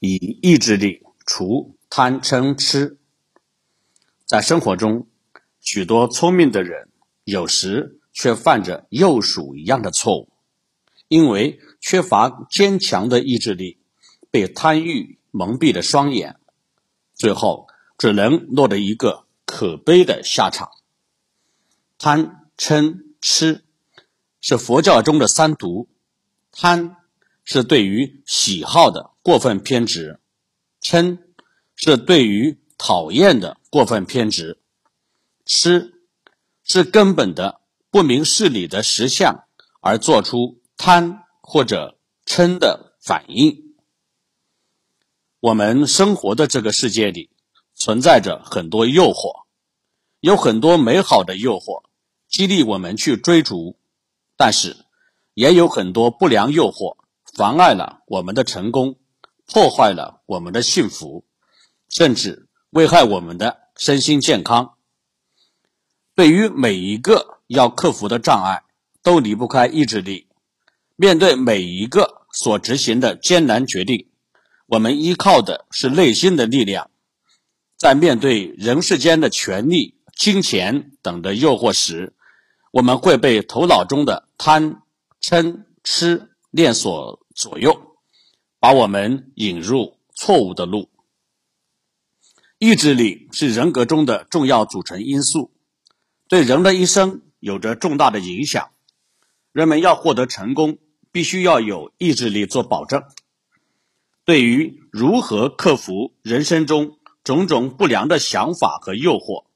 以意志力除贪嗔痴。在生活中，许多聪明的人有时却犯着幼鼠一样的错误，因为缺乏坚强的意志力，被贪欲蒙蔽了双眼，最后只能落得一个可悲的下场。贪嗔痴是佛教中的三毒，贪。是对于喜好的过分偏执，嗔是对于讨厌的过分偏执，痴是根本的不明事理的实相而做出贪或者嗔的反应。我们生活的这个世界里存在着很多诱惑，有很多美好的诱惑激励我们去追逐，但是也有很多不良诱惑。妨碍了我们的成功，破坏了我们的幸福，甚至危害我们的身心健康。对于每一个要克服的障碍，都离不开意志力。面对每一个所执行的艰难决定，我们依靠的是内心的力量。在面对人世间的权力、金钱等的诱惑时，我们会被头脑中的贪、嗔、痴念所。左右，把我们引入错误的路。意志力是人格中的重要组成因素，对人的一生有着重大的影响。人们要获得成功，必须要有意志力做保证。对于如何克服人生中种种不良的想法和诱惑，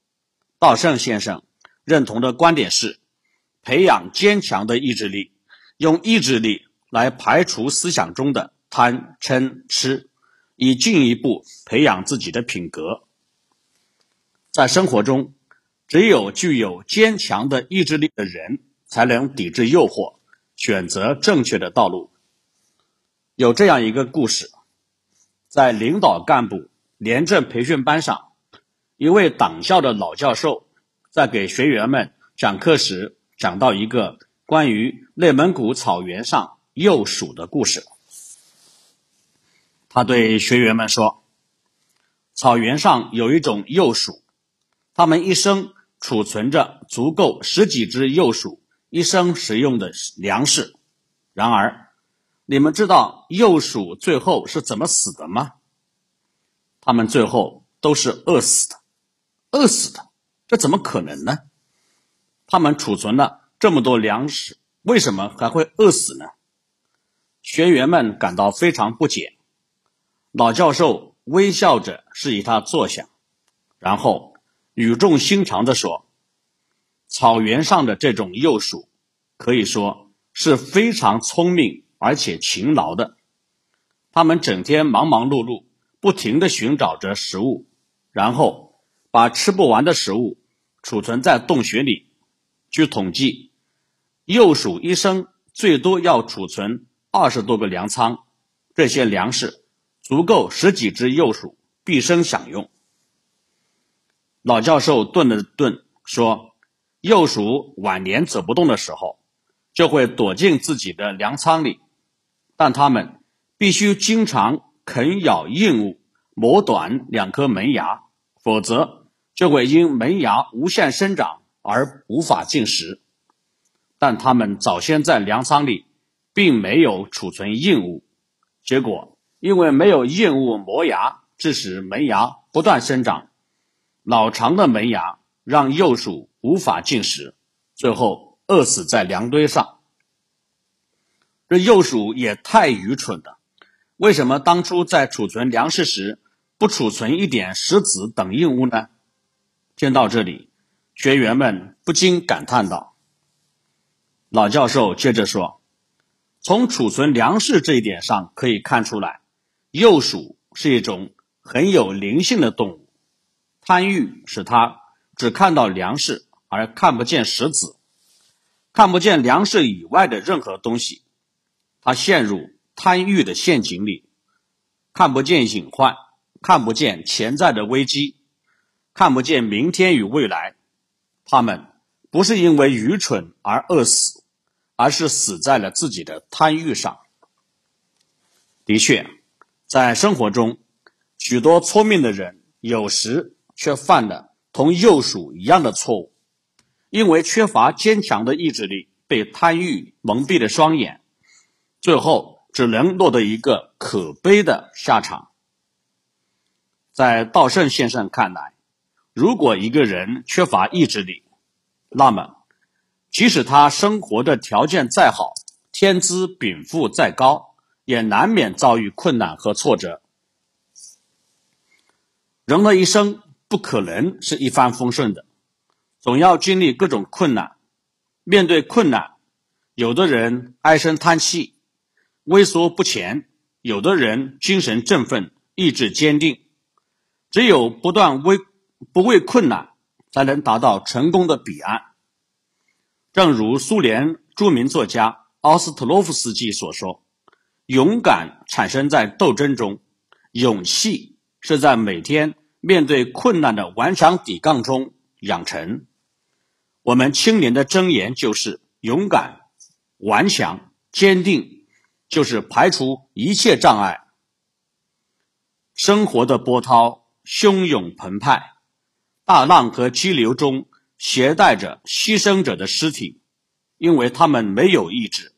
道圣先生认同的观点是：培养坚强的意志力，用意志力。来排除思想中的贪嗔痴，以进一步培养自己的品格。在生活中，只有具有坚强的意志力的人，才能抵制诱惑，选择正确的道路。有这样一个故事：在领导干部廉政培训班上，一位党校的老教授在给学员们讲课时，讲到一个关于内蒙古草原上。幼鼠的故事。他对学员们说：“草原上有一种幼鼠，它们一生储存着足够十几只幼鼠一生食用的粮食。然而，你们知道幼鼠最后是怎么死的吗？它们最后都是饿死的。饿死的，这怎么可能呢？它们储存了这么多粮食，为什么还会饿死呢？”学员们感到非常不解，老教授微笑着示意他坐下，然后语重心长地说：“草原上的这种幼鼠，可以说是非常聪明而且勤劳的。它们整天忙忙碌碌，不停地寻找着食物，然后把吃不完的食物储存在洞穴里。据统计，幼鼠一生最多要储存。”二十多个粮仓，这些粮食足够十几只幼鼠毕生享用。老教授顿了顿，说：“幼鼠晚年走不动的时候，就会躲进自己的粮仓里，但它们必须经常啃咬硬物，磨短两颗门牙，否则就会因门牙无限生长而无法进食。但它们早先在粮仓里。”并没有储存硬物，结果因为没有硬物磨牙，致使门牙不断生长。老长的门牙让幼鼠无法进食，最后饿死在粮堆上。这幼鼠也太愚蠢了！为什么当初在储存粮食时不储存一点石子等硬物呢？听到这里，学员们不禁感叹道：“老教授接着说。”从储存粮食这一点上可以看出来，幼鼠是一种很有灵性的动物。贪欲使它只看到粮食而看不见石子，看不见粮食以外的任何东西。它陷入贪欲的陷阱里，看不见隐患，看不见潜在的危机，看不见明天与未来。它们不是因为愚蠢而饿死。而是死在了自己的贪欲上。的确，在生活中，许多聪明的人有时却犯了同幼鼠一样的错误，因为缺乏坚强的意志力，被贪欲蒙蔽了双眼，最后只能落得一个可悲的下场。在稻盛先生看来，如果一个人缺乏意志力，那么即使他生活的条件再好，天资禀赋再高，也难免遭遇困难和挫折。人的一生不可能是一帆风顺的，总要经历各种困难。面对困难，有的人唉声叹气、畏缩不前；有的人精神振奋、意志坚定。只有不断为不畏困难，才能达到成功的彼岸。正如苏联著名作家奥斯特洛夫斯基所说：“勇敢产生在斗争中，勇气是在每天面对困难的顽强抵抗中养成。”我们青年的箴言就是：“勇敢、顽强、坚定，就是排除一切障碍。”生活的波涛汹涌澎湃，大浪和激流中。携带着牺牲者的尸体，因为他们没有意志，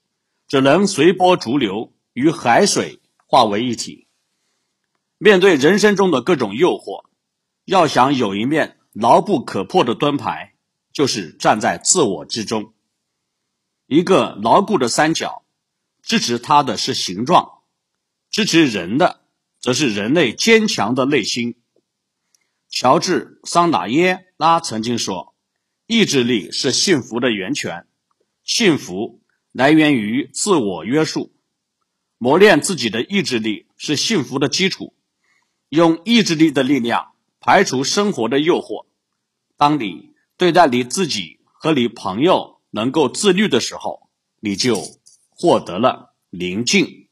只能随波逐流，与海水化为一体。面对人生中的各种诱惑，要想有一面牢不可破的盾牌，就是站在自我之中。一个牢固的三角，支持它的是形状，支持人的，则是人类坚强的内心。乔治·桑达耶拉曾经说。意志力是幸福的源泉，幸福来源于自我约束。磨练自己的意志力是幸福的基础。用意志力的力量排除生活的诱惑。当你对待你自己和你朋友能够自律的时候，你就获得了宁静。